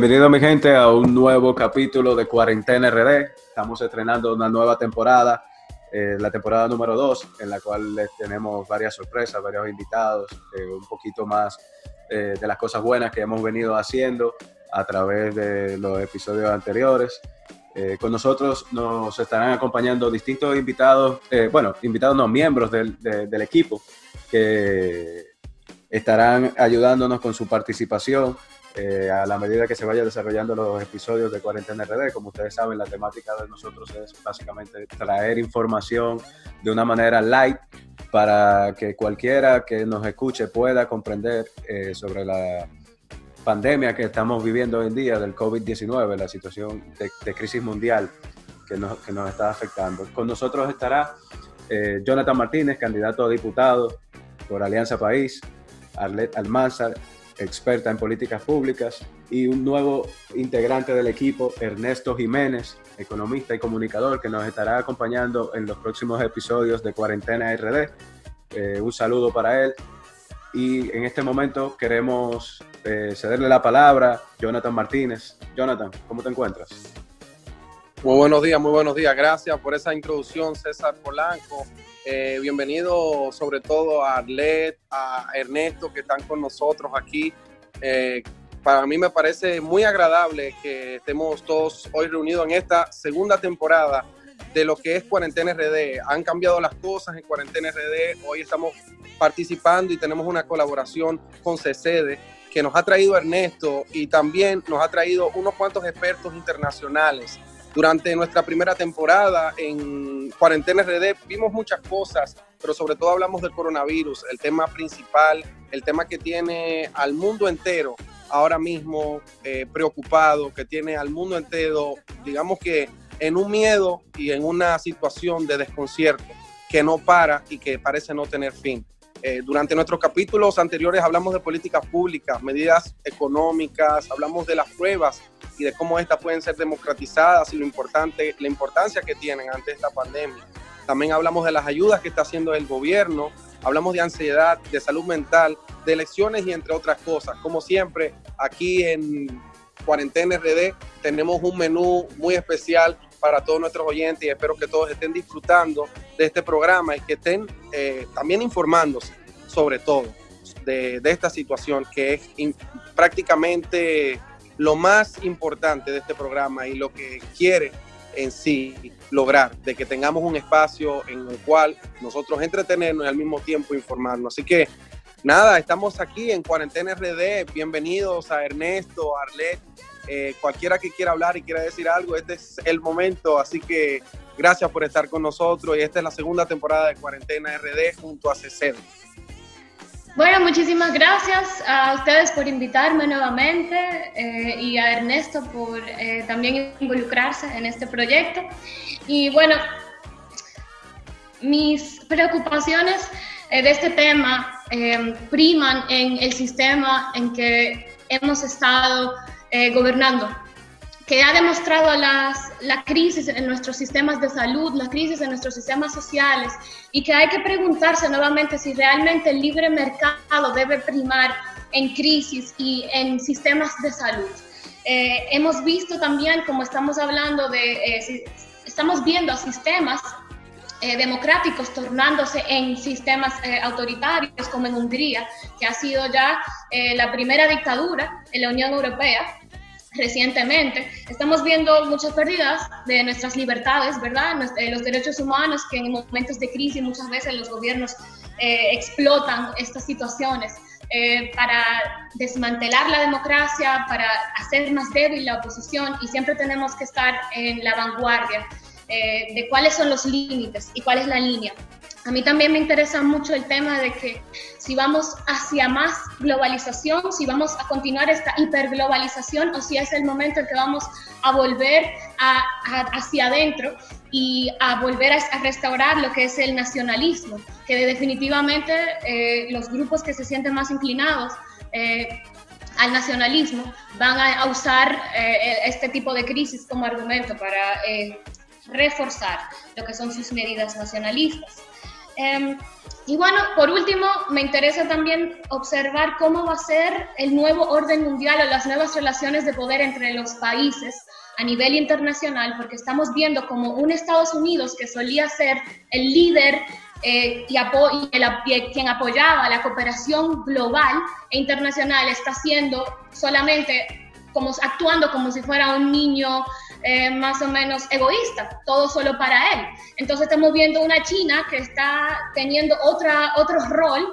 Bienvenido mi gente a un nuevo capítulo de Cuarentena RD. Estamos estrenando una nueva temporada, eh, la temporada número 2, en la cual les tenemos varias sorpresas, varios invitados, eh, un poquito más eh, de las cosas buenas que hemos venido haciendo a través de los episodios anteriores. con nosotros nos estarán acompañando distintos invitados, bueno, invitados no, miembros del, del equipo que estarán ayudándonos con su participación eh, a la medida que se vaya desarrollando los episodios de Cuarentena RD. Como ustedes saben, la temática de nosotros es básicamente traer información de una manera light para que cualquiera que nos escuche pueda comprender eh, sobre la pandemia que estamos viviendo hoy en día del COVID-19, la situación de, crisis mundial que nos, que nos, está afectando. Con nosotros estará eh, Jonathan Martínez, candidato a diputado por Alianza País, Arlet Almanzar, experta en políticas públicas, y un nuevo integrante del equipo, Ernesto Jiménez, economista y comunicador, que nos estará acompañando en los próximos episodios de Cuarentena RD. Eh, un saludo para él. Y en este momento queremos eh, cederle la palabra Jonathan Martínez. Jonathan, ¿cómo te encuentras? Muy buenos días, muy buenos días. Gracias por esa introducción, César Polanco. Eh, bienvenido sobre todo a Arlet, a Ernesto que están con nosotros aquí. Eh, para mí me parece muy agradable que estemos todos hoy reunidos en esta segunda temporada de lo que es Cuarentena RD. Han cambiado las cosas en Cuarentena RD. Hoy estamos participando y tenemos una colaboración con CCD que nos ha traído Ernesto y también nos ha traído unos cuantos expertos internacionales durante nuestra primera temporada en Cuarentena RD vimos muchas cosas, pero sobre todo hablamos del coronavirus, el tema principal, el tema que tiene al mundo entero ahora mismo eh, preocupado, que tiene al mundo entero, digamos que en un miedo y en una situación de desconcierto que no para y que parece no tener fin. Eh, durante nuestros capítulos anteriores hablamos de políticas públicas, medidas económicas, hablamos de las pruebas y de cómo estas pueden ser democratizadas y lo importante, la importancia que tienen ante esta pandemia. También hablamos de las ayudas que está haciendo el gobierno, hablamos de ansiedad, de salud mental, de elecciones y entre otras cosas. Como siempre, aquí en Cuarentena RD tenemos un menú muy especial para todos nuestros oyentes y espero que todos estén disfrutando de este programa y que estén eh, también informándose sobre todo de, esta situación que es prácticamente lo más importante de este programa y lo que quiere en sí lograr, de que tengamos un espacio en el cual nosotros entretenernos y al mismo tiempo informarnos. Así que nada, estamos aquí en Cuarentena RD. Bienvenidos a Ernesto, a Arlet, eh, cualquiera que quiera hablar y quiera decir algo, este es el momento. Así que gracias por estar con nosotros y esta es la segunda temporada de Cuarentena RD junto a CCD. Bueno, muchísimas gracias a ustedes por invitarme nuevamente eh, y a Ernesto por eh, también involucrarse en este proyecto. Y bueno, mis preocupaciones de este tema priman en el sistema en que hemos estado gobernando que ha demostrado las, la crisis en nuestros sistemas de salud, la crisis en nuestros sistemas sociales, y que hay que preguntarse nuevamente si realmente el libre mercado debe primar en crisis y en sistemas de salud. Eh, hemos visto también, como estamos hablando de, eh, estamos viendo a sistemas eh, democráticos tornándose en sistemas autoritarios, como en Hungría, que ha sido ya la primera dictadura en la Unión Europea recientemente. Estamos viendo muchas pérdidas de nuestras libertades, ¿verdad? Eh, los derechos humanos que en momentos de crisis muchas veces los gobiernos eh, explotan estas situaciones eh, para desmantelar la democracia, para hacer más débil la oposición y siempre tenemos que estar en la vanguardia de cuáles son los límites y cuál es la línea. A mí también me interesa mucho el tema de que si vamos hacia más globalización, si vamos a continuar esta hiperglobalización o si es el momento en que vamos a volver hacia adentro y a volver a, restaurar lo que es el nacionalismo, que definitivamente eh, los grupos que se sienten más inclinados eh, al nacionalismo van a, usar eh, este tipo de crisis como argumento para reforzar lo que son sus medidas nacionalistas. Em, y bueno, por último, me interesa también observar cómo va a ser el nuevo orden mundial o las nuevas relaciones de poder entre los países a nivel internacional, porque estamos viendo como un Estados Unidos que solía ser el líder eh, y, el, quien apoyaba la cooperación global e internacional está siendo solamente como actuando como si fuera un niño eh, más o menos egoísta, todo solo para él. Entonces estamos viendo una China que está teniendo otra, otro rol,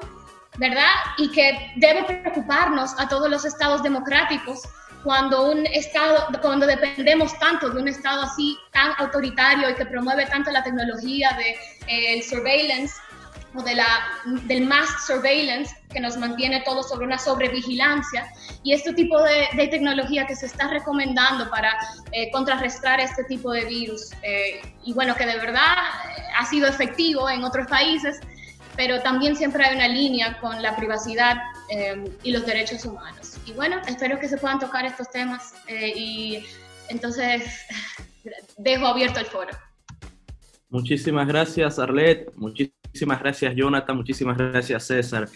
¿verdad? Y que debe preocuparnos a todos los estados democráticos cuando un estado, cuando dependemos tanto de un estado así tan autoritario y que promueve tanto la tecnología de eh, surveillance o de la, del mass surveillance que nos mantiene todo sobre una sobrevigilancia y este tipo de, tecnología que se está recomendando para eh, contrarrestar este tipo de virus eh, y bueno que de verdad ha sido efectivo en otros países pero también siempre hay una línea con la privacidad y los derechos humanos. Y bueno, espero que se puedan tocar estos temas y entonces dejo abierto el foro. Muchísimas gracias, Arlet. Muchísimas gracias, Jonathan. Muchísimas gracias, César.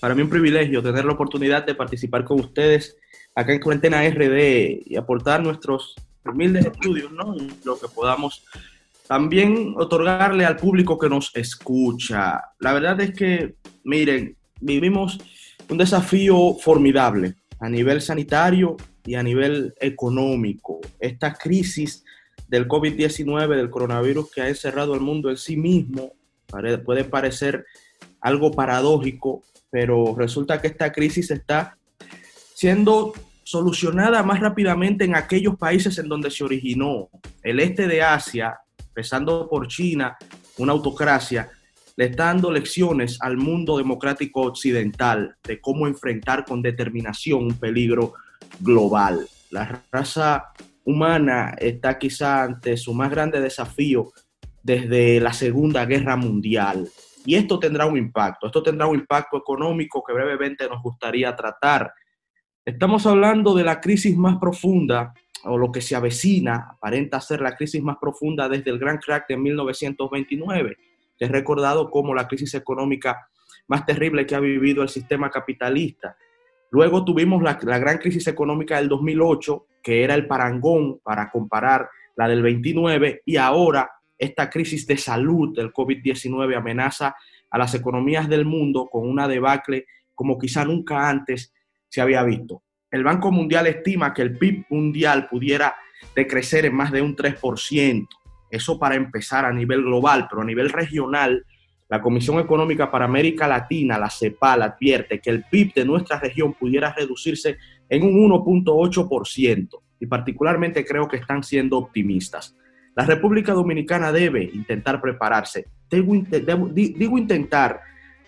Para mí un privilegio tener la oportunidad de participar con ustedes acá en Cuarentena RD y aportar nuestros humildes estudios, ¿no? Lo que podamos también otorgarle al público que nos escucha. La verdad es que, miren, vivimos un desafío formidable a nivel sanitario y a nivel económico. Esta crisis del COVID-19, del coronavirus que ha encerrado al mundo en sí mismo, puede parecer algo paradójico, pero resulta que esta crisis está siendo solucionada más rápidamente en aquellos países en donde se originó. El este de Asia, empezando por China, una autocracia, le está dando lecciones al mundo democrático occidental de cómo enfrentar con determinación un peligro global. La raza humana está quizá ante su más grande desafío desde la Segunda Guerra Mundial. Y esto tendrá un impacto, esto tendrá un impacto económico que brevemente nos gustaría tratar. Estamos hablando de la crisis más profunda, o lo que se avecina, aparenta ser la crisis más profunda desde el gran crack de 1929, que es recordado como la crisis económica más terrible que ha vivido el sistema capitalista. Luego tuvimos la, la gran crisis económica del 2008, que era el parangón para comparar la del 29, y ahora esta crisis de salud del COVID-19 amenaza a las economías del mundo con una debacle como quizá nunca antes se había visto. El Banco Mundial estima que el PIB mundial pudiera decrecer en más de un 3%. Eso para empezar a nivel global, pero a nivel regional, la Comisión Económica para América Latina, la CEPAL, advierte que el PIB de nuestra región pudiera reducirse en un 1.8%. Y particularmente creo que están siendo optimistas. La República Dominicana debe intentar prepararse. Digo, digo intentar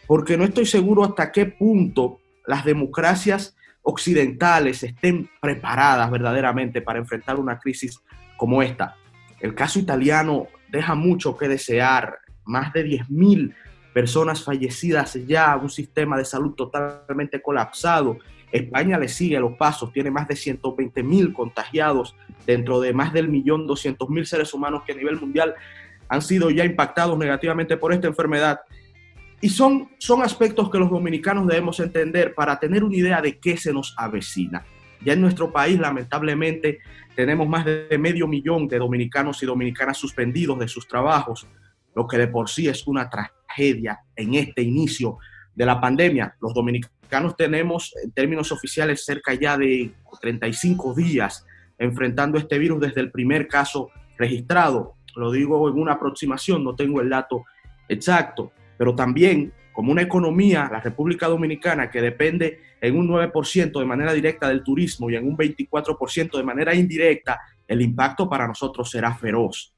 porque no estoy seguro hasta qué punto las democracias occidentales estén preparadas verdaderamente para enfrentar una crisis como esta. El caso italiano deja mucho que desear, más de 10.000 personas fallecidas ya, un sistema de salud totalmente colapsado, España le sigue los pasos, tiene más de 120 mil contagiados dentro de más del millón 200 mil seres humanos que a nivel mundial han sido ya impactados negativamente por esta enfermedad. Y son, son aspectos que los dominicanos debemos entender para tener una idea de qué se nos avecina. Ya en nuestro país, lamentablemente, tenemos más de medio millón de dominicanos y dominicanas suspendidos de sus trabajos, lo que de por sí es una tragedia en este inicio de la pandemia. Los dominicanos tenemos, en términos oficiales, cerca ya de 35 días enfrentando este virus desde el primer caso registrado. Lo digo en una aproximación, no tengo el dato exacto, pero también como una economía, la República Dominicana, que depende en un 9% de manera directa del turismo y en un 24% de manera indirecta, el impacto para nosotros será feroz.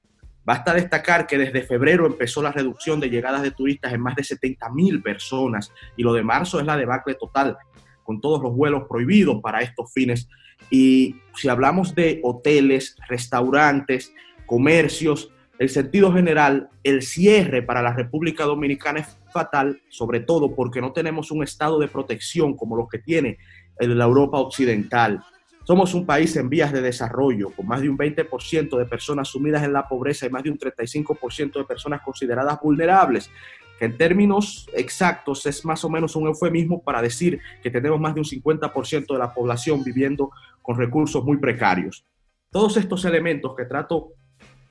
Basta destacar que desde febrero empezó la reducción de llegadas de turistas en más de 70 mil personas y lo de marzo es la debacle total, con todos los vuelos prohibidos para estos fines. Y si hablamos de hoteles, restaurantes, comercios, el sentido general, el cierre para la República Dominicana es fatal, sobre todo porque no tenemos un estado de protección como los que tiene la Europa Occidental. Somos un país en vías de desarrollo, con más de un 20% de personas sumidas en la pobreza y más de un 35% de personas consideradas vulnerables. que en términos exactos es más o menos un eufemismo para decir que tenemos más de un 50% de la población viviendo con recursos muy precarios. Todos estos elementos que trato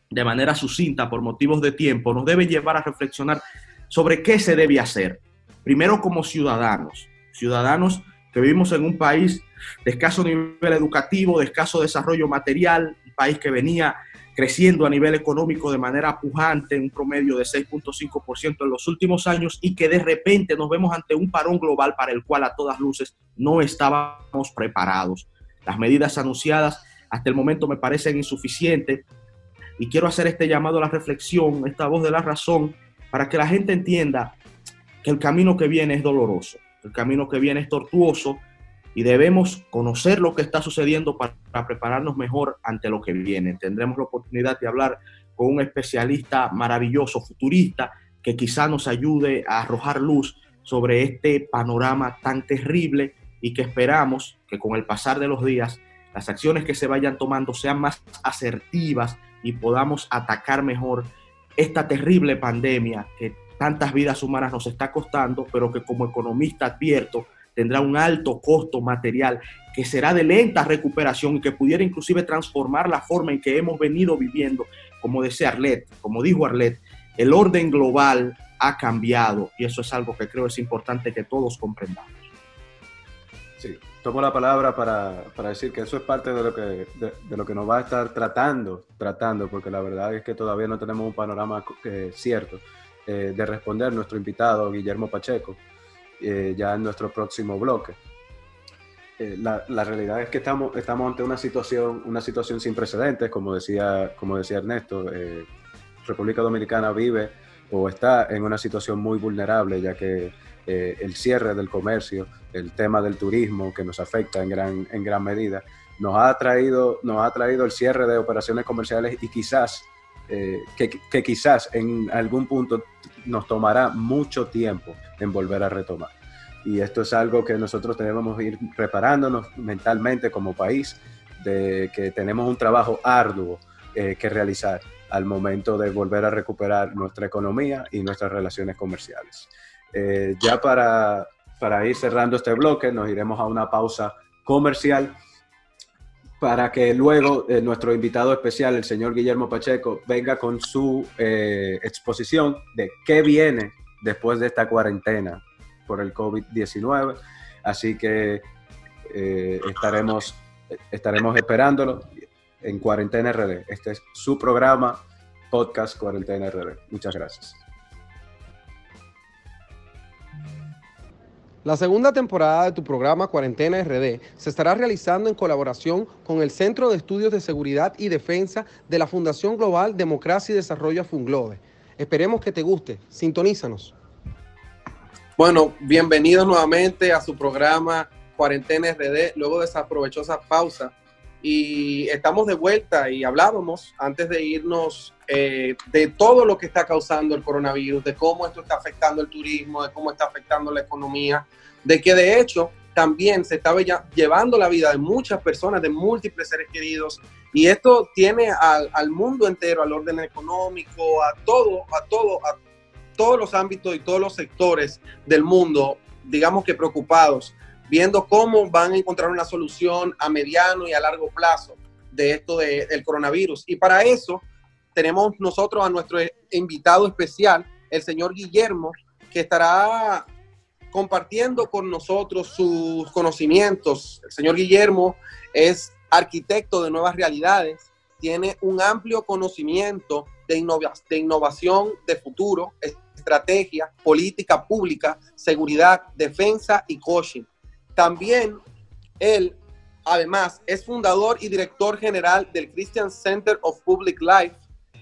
de manera sucinta por motivos de tiempo nos deben llevar a reflexionar sobre qué se debe hacer. Primero como ciudadanos, ciudadanos que vivimos en un país de escaso nivel educativo, de escaso desarrollo material, un país que venía creciendo a nivel económico de manera pujante, un promedio de 6.5% en los últimos años y que de repente nos vemos ante un parón global para el cual a todas luces no estábamos preparados. Las medidas anunciadas hasta el momento me parecen insuficientes y quiero hacer este llamado a la reflexión, esta voz de la razón, para que la gente entienda que el camino que viene es doloroso, el camino que viene es tortuoso y debemos conocer lo que está sucediendo para, prepararnos mejor ante lo que viene. Tendremos la oportunidad de hablar con un especialista maravilloso, futurista, que quizá nos ayude a arrojar luz sobre este panorama tan terrible y que esperamos que con el pasar de los días las acciones que se vayan tomando sean más asertivas y podamos atacar mejor esta terrible pandemia que tantas vidas humanas nos está costando, pero que como economista advierto tendrá un alto costo material que será de lenta recuperación y que pudiera inclusive transformar la forma en que hemos venido viviendo. Como decía Arlet, como dijo Arlet, el orden global ha cambiado y eso es algo que creo es importante que todos comprendamos. Sí, tomo la palabra para, para decir que eso es parte de lo que, de, lo que nos va a estar tratando, tratando, porque la verdad es que todavía no tenemos un panorama eh, cierto eh, de responder nuestro invitado Guillermo Pacheco eh, ya en nuestro próximo bloque. Eh, la, la, realidad es que estamos, estamos ante una situación, una situación sin precedentes, como decía, como decía Ernesto. Eh, República Dominicana vive o está en una situación muy vulnerable, ya que el cierre del comercio, el tema del turismo que nos afecta en gran, en gran medida, nos ha, traído, nos ha traído el cierre de operaciones comerciales y quizás, que, que quizás en algún punto nos tomará mucho tiempo en volver a retomar. Y esto es algo que nosotros tenemos que ir preparándonos mentalmente como país, de que tenemos un trabajo arduo eh, que realizar al momento de volver a recuperar nuestra economía y nuestras relaciones comerciales. Eh, ya para, para ir cerrando este bloque, nos iremos a una pausa comercial para que luego eh, nuestro invitado especial, el señor Guillermo Pacheco, venga con su exposición de qué viene después de esta cuarentena por el COVID-19. Así que eh, estaremos, estaremos esperándolo en Cuarentena RD. Este es su programa, Podcast Cuarentena RD. Muchas gracias. La segunda temporada de tu programa Cuarentena RD se estará realizando en colaboración con el Centro de Estudios de Seguridad y Defensa de la Fundación Global Democracia y Desarrollo Funglobe. Esperemos que te guste. Sintonízanos. Bueno, bienvenidos nuevamente a su programa Cuarentena RD, luego de esa provechosa pausa. Y estamos de vuelta y hablábamos antes de irnos eh, de todo lo que está causando el coronavirus, de cómo esto está afectando el turismo, de cómo está afectando la economía, de que de hecho también se estaba llevando la vida de muchas personas, de múltiples seres queridos, y esto tiene al, al, mundo entero, al orden económico, a todo, a todo, a todos los ámbitos y todos los sectores del mundo, digamos que preocupados, viendo cómo van a encontrar una solución a mediano y a largo plazo de esto del coronavirus. Y para eso tenemos nosotros a nuestro invitado especial, el señor Guillermo, que estará compartiendo con nosotros sus conocimientos. El señor Guillermo es arquitecto de nuevas realidades, tiene un amplio conocimiento de, de innovación de futuro, estrategia, política pública, seguridad, defensa y coaching. También él, además, es fundador y director general del Christian Center of Public Life.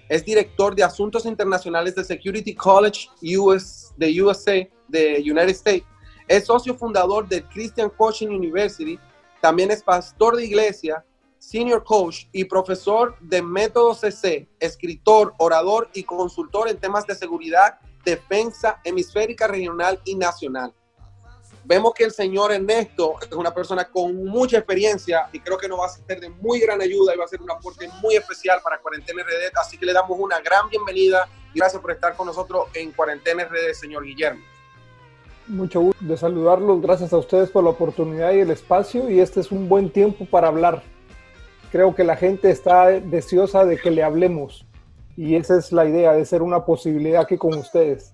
Es director de Asuntos Internacionales de Security College US, de USA, de United States. Es socio fundador del Christian Coaching University. También es pastor de iglesia, senior coach y profesor de método CC, escritor, orador y consultor en temas de seguridad defensa hemisférica, regional y nacional. Vemos que el señor Ernesto es una persona con mucha experiencia y creo que nos va a ser de muy gran ayuda y va a ser un aporte muy especial para Cuarentena RD. Así que le damos una gran bienvenida Y gracias por estar con nosotros en Cuarentena RD, señor Guillermo. Mucho gusto de saludarlos. Gracias a ustedes por la oportunidad y el espacio. Y este es un buen tiempo para hablar. Creo que la gente está deseosa de que le hablemos. Y esa es la idea, de ser una posibilidad aquí con ustedes.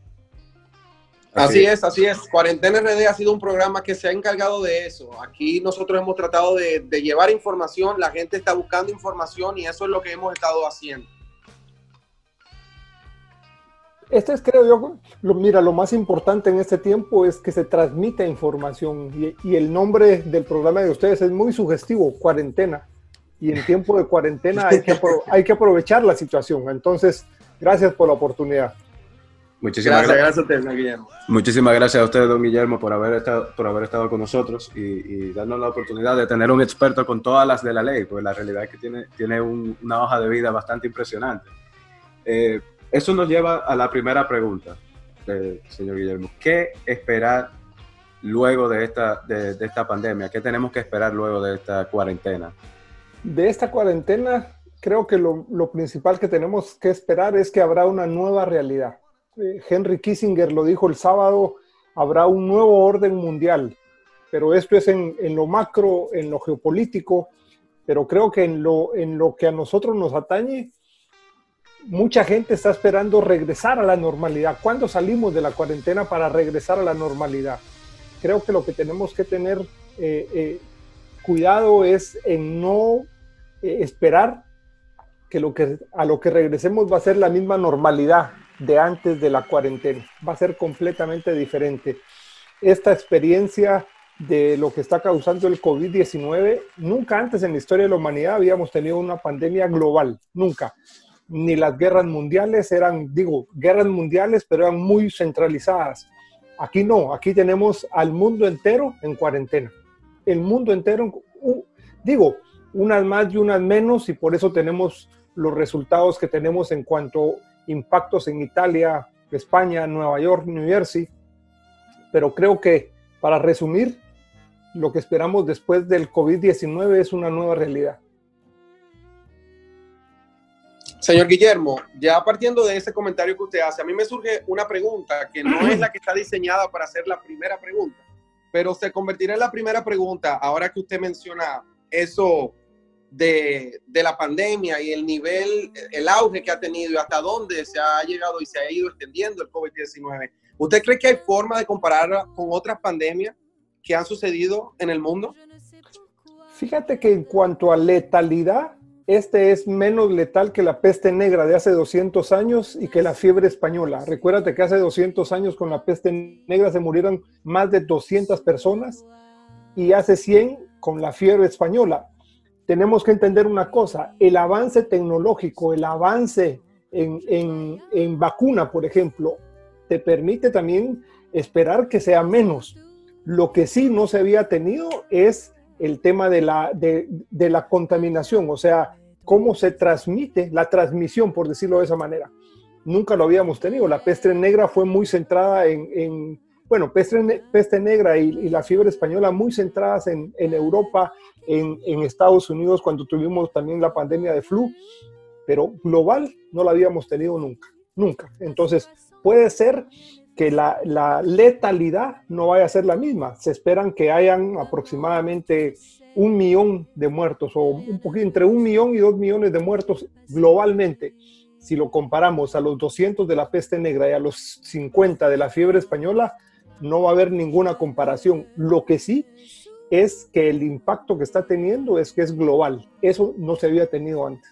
Así, es, así es. Cuarentena RD ha sido un programa que se ha encargado de eso. Aquí nosotros hemos tratado de, de llevar información, la gente está buscando información y eso es lo que hemos estado haciendo. Este es, creo yo, lo, mira, lo más importante en este tiempo es que se transmite información y, y, el nombre del programa de ustedes es muy sugestivo, cuarentena. Y en tiempo de cuarentena hay que, hay que aprovechar la situación. Entonces, gracias por la oportunidad. Muchísimas gracias, gracias, a usted, Guillermo. Muchísimas gracias a usted, don Guillermo, por haber estado, por haber estado con nosotros y, y darnos la oportunidad de tener un experto con todas las de la ley, porque la realidad es que tiene, tiene un, una hoja de vida bastante impresionante. Eh, eso nos lleva a la primera pregunta, eh, señor Guillermo. ¿Qué esperar luego de esta, de, de esta pandemia? ¿Qué tenemos que esperar luego de esta cuarentena? De esta cuarentena, creo que lo, lo principal que tenemos que esperar es que habrá una nueva realidad. Henry Kissinger lo dijo el sábado, habrá un nuevo orden mundial, pero esto es en, en, lo macro, en lo geopolítico, pero creo que en lo, en lo que a nosotros nos atañe, mucha gente está esperando regresar a la normalidad. ¿Cuándo salimos de la cuarentena para regresar a la normalidad? Creo que lo que tenemos que tener eh, eh, cuidado es en no eh, esperar que, lo que a lo que regresemos va a ser la misma normalidad de antes de la cuarentena. Va a ser completamente diferente. Esta experiencia de lo que está causando el COVID-19, nunca antes en la historia de la humanidad habíamos tenido una pandemia global, nunca ni las guerras mundiales eran, digo, guerras mundiales, pero eran muy centralizadas. Aquí no, aquí tenemos al mundo entero en cuarentena. El mundo entero, digo, unas más y unas menos, y por eso tenemos los resultados que tenemos en cuanto impactos en Italia, España, Nueva York, New Jersey. Pero creo que, para resumir, lo que esperamos después del COVID-19 es una nueva realidad. Señor Guillermo, ya partiendo de ese comentario que usted hace, a mí me surge una pregunta que no es la que está diseñada para hacer la primera pregunta, pero se convertirá en la primera pregunta ahora que usted menciona eso de, la pandemia y el nivel, el auge que ha tenido y hasta dónde se ha llegado y se ha ido extendiendo el COVID-19. ¿Usted cree que hay forma de compararla con otras pandemias que han sucedido en el mundo? Fíjate que en cuanto a letalidad, este es menos letal que la peste negra de hace 200 años y que la fiebre española. Recuérdate que hace 200 años con la peste negra se murieron más de 200 personas y hace 100 con la fiebre española. Tenemos que entender una cosa, el avance tecnológico, el avance en, en, en vacuna, por ejemplo, te permite también esperar que sea menos. Lo que sí no se había tenido es el tema de la, de, de la contaminación, o sea, cómo se transmite la transmisión, por decirlo de esa manera. Nunca lo habíamos tenido. La peste negra fue muy centrada en, en bueno, peste, peste negra y, y, la fiebre española muy centradas en, en Europa, en, en, Estados Unidos, cuando tuvimos también la pandemia de flu, pero global no la habíamos tenido nunca, nunca. Entonces, puede ser que la, la letalidad no vaya a ser la misma. Se esperan que hayan aproximadamente un millón de muertos o un poquito entre un millón y dos millones de muertos globalmente. Si lo comparamos a los 200 de la peste negra y a los 50 de la fiebre española, no va a haber ninguna comparación. Lo que sí es que el impacto que está teniendo es que es global. Eso no se había tenido antes.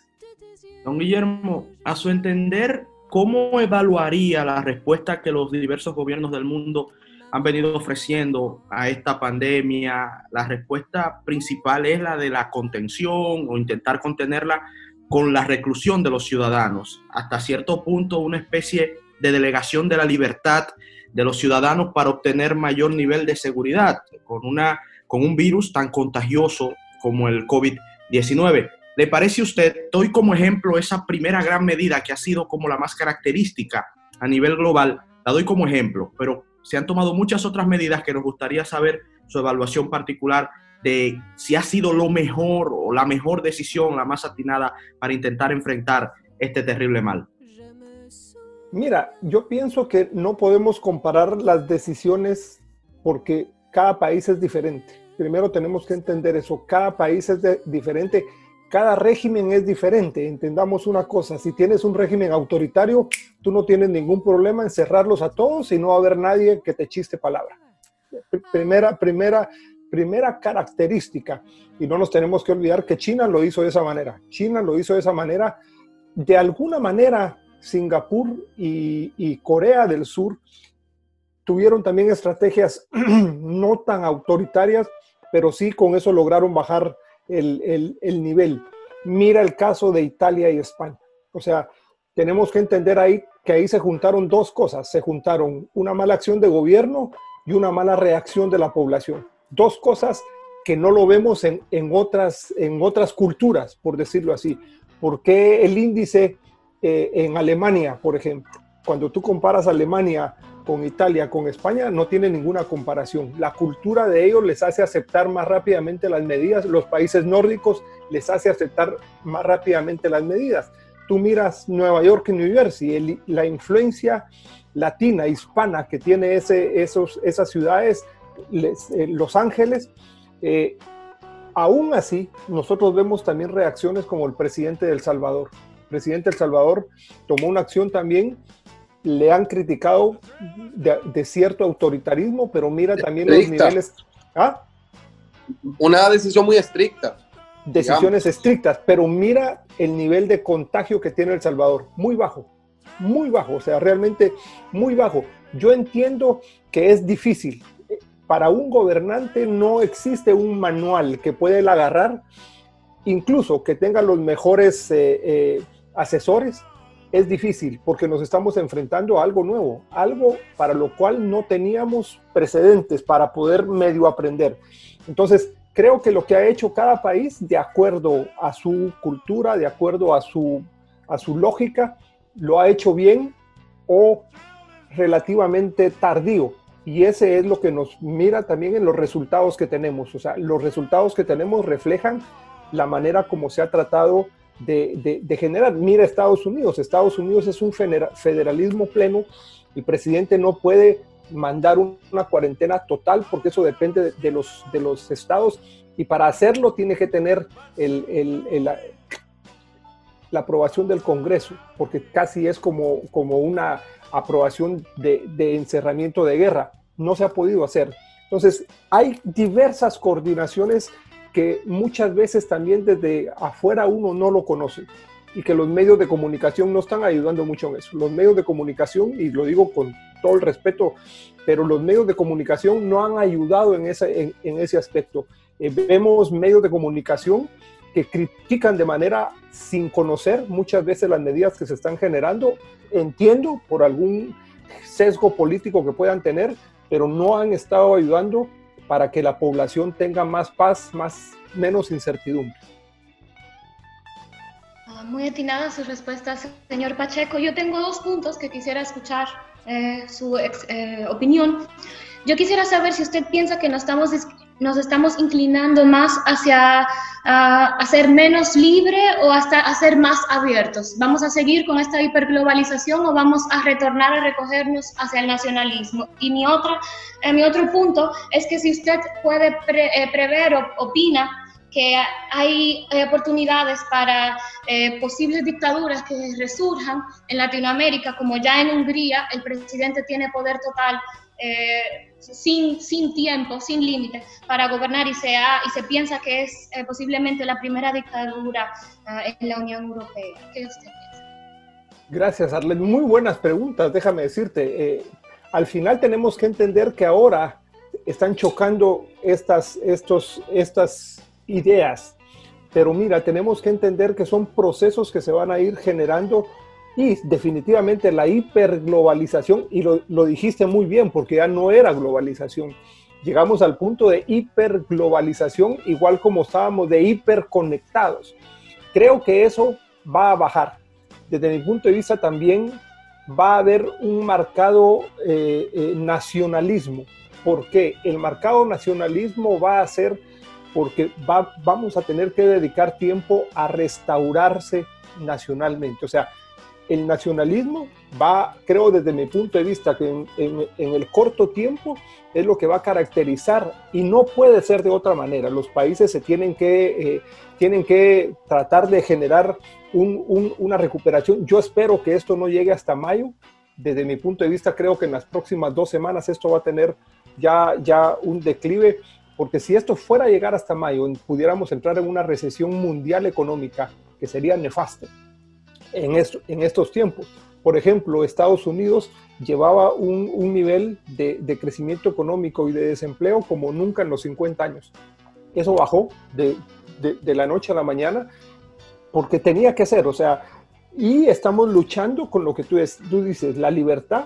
Don Guillermo, a su entender, ¿cómo evaluaría la respuesta que los diversos gobiernos del mundo han venido ofreciendo a esta pandemia, la respuesta principal es la de la contención o intentar contenerla con la reclusión de los ciudadanos, hasta cierto punto una especie de delegación de la libertad de los ciudadanos para obtener mayor nivel de seguridad con, una, con un virus tan contagioso como el COVID-19. ¿Le parece a usted, doy como ejemplo esa primera gran medida que ha sido como la más característica a nivel global, la doy como ejemplo, pero se han tomado muchas otras medidas que nos gustaría saber su evaluación particular de si ha sido lo mejor o la mejor decisión, la más atinada para intentar enfrentar este terrible mal. Mira, yo pienso que no podemos comparar las decisiones porque cada país es diferente. Primero tenemos que entender eso, cada país es diferente, cada régimen es diferente. Entendamos una cosa, si tienes un régimen autoritario, tú no tienes ningún problema en cerrarlos a todos y no va a haber nadie que te chiste palabra. Primera, primera, primera característica. Y no nos tenemos que olvidar que China lo hizo de esa manera. China lo hizo de esa manera. De alguna manera, Singapur y, Corea del Sur tuvieron también estrategias no tan autoritarias, pero sí con eso lograron bajar el, el, nivel. Mira el caso de Italia y España. O sea, tenemos que entender ahí que ahí se juntaron dos cosas. Se juntaron una mala acción de gobierno y una mala reacción de la población. Dos cosas que no lo vemos en, en otras, en otras culturas, por decirlo así. ¿Por qué el índice eh, en Alemania, por ejemplo. Cuando tú comparas Alemania con Italia, con España, no tiene ninguna comparación. La cultura de ellos les hace aceptar más rápidamente las medidas. Los países nórdicos les hace aceptar más rápidamente las medidas. Tú miras Nueva York y New Jersey, la influencia latina, hispana que tiene esas ciudades, eh, Los Ángeles, eh, aún así, nosotros vemos también reacciones como el presidente de El Salvador presidente El Salvador tomó una acción también, le han criticado de, cierto autoritarismo, pero mira también los niveles... ¿Ah? Una decisión muy estricta. Decisiones estrictas, pero mira el nivel de contagio que tiene El Salvador, muy bajo, muy bajo, o sea, realmente muy bajo. Yo entiendo que es difícil. Para un gobernante no existe un manual que pueda agarrar, incluso que tenga los mejores eh, eh, asesores, es difícil porque nos estamos enfrentando a algo nuevo, algo para lo cual no teníamos precedentes para poder medio aprender. Entonces, creo que lo que ha hecho cada país, de acuerdo a su cultura, de acuerdo a su, a su lógica, lo ha hecho bien o relativamente tardío. Y ese es lo que nos mira también en los resultados que tenemos. O sea, los resultados que tenemos reflejan la manera como se ha tratado de, generar. Mira Estados Unidos, Estados Unidos es un federalismo pleno, el presidente no puede mandar una cuarentena total porque eso depende de, los, de los estados y para hacerlo tiene que tener la, aprobación del Congreso, porque casi es como, como una aprobación de, de encerramiento de guerra. No se ha podido hacer. Entonces, hay diversas coordinaciones que muchas veces también desde afuera uno no lo conoce y que los medios de comunicación no están ayudando mucho en eso. Los medios de comunicación, y lo digo con todo el respeto, pero los medios de comunicación no han ayudado en ese, en, ese aspecto. Eh, vemos medios de comunicación que critican de manera sin conocer muchas veces las medidas que se están generando. Entiendo por algún sesgo político que puedan tener, pero no han estado ayudando para que la población tenga más paz, más, menos incertidumbre. Ah, muy atinadas sus respuestas, señor Pacheco. Yo tengo dos puntos que quisiera escuchar eh, su eh, opinión. Yo quisiera saber si usted piensa que nos estamos, nos estamos inclinando más hacia uh, ser menos libre o hasta a ser más abiertos. ¿Vamos a seguir con esta hiperglobalización o vamos a retornar a recogernos hacia el nacionalismo? Y mi, otra, eh, mi otro punto es que si usted puede eh, prever o opina que hay oportunidades para eh, posibles dictaduras que resurjan en Latinoamérica, como ya en Hungría el presidente tiene poder total eh, sin, sin tiempo, sin límite para gobernar y se, y se piensa que es eh, posiblemente la primera dictadura eh, en la Unión Europea. ¿Qué usted piensa? Gracias, Arlen. Muy buenas preguntas, déjame decirte. al final tenemos que entender que ahora están chocando estas, estos, estas ideas, pero mira, tenemos que entender que son procesos que se van a ir generando y definitivamente la hiperglobalización, y lo, dijiste muy bien, porque ya no era globalización. Llegamos al punto de hiperglobalización, igual como estábamos de hiperconectados. Creo que eso va a bajar. Desde mi punto de vista también va a haber un marcado eh, eh, nacionalismo. porque El marcado nacionalismo va a ser porque vamos a tener que dedicar tiempo a restaurarse nacionalmente. O sea, el nacionalismo va, creo desde mi punto de vista, que en, el corto tiempo es lo que va a caracterizar y no puede ser de otra manera. Los países se tienen que, eh, tienen que tratar de generar una recuperación. Yo espero que esto no llegue hasta mayo. Desde mi punto de vista, creo que en las próximas dos semanas esto va a tener ya, ya un declive, porque si esto fuera a llegar hasta mayo, pudiéramos entrar en una recesión mundial económica que sería nefasta en, estos tiempos. Por ejemplo, Estados Unidos llevaba un, nivel de, crecimiento económico y de desempleo como nunca en los 50 años. Eso bajó de, la noche a la mañana porque tenía que ser, o sea, y estamos luchando con lo que tú, tú dices, la libertad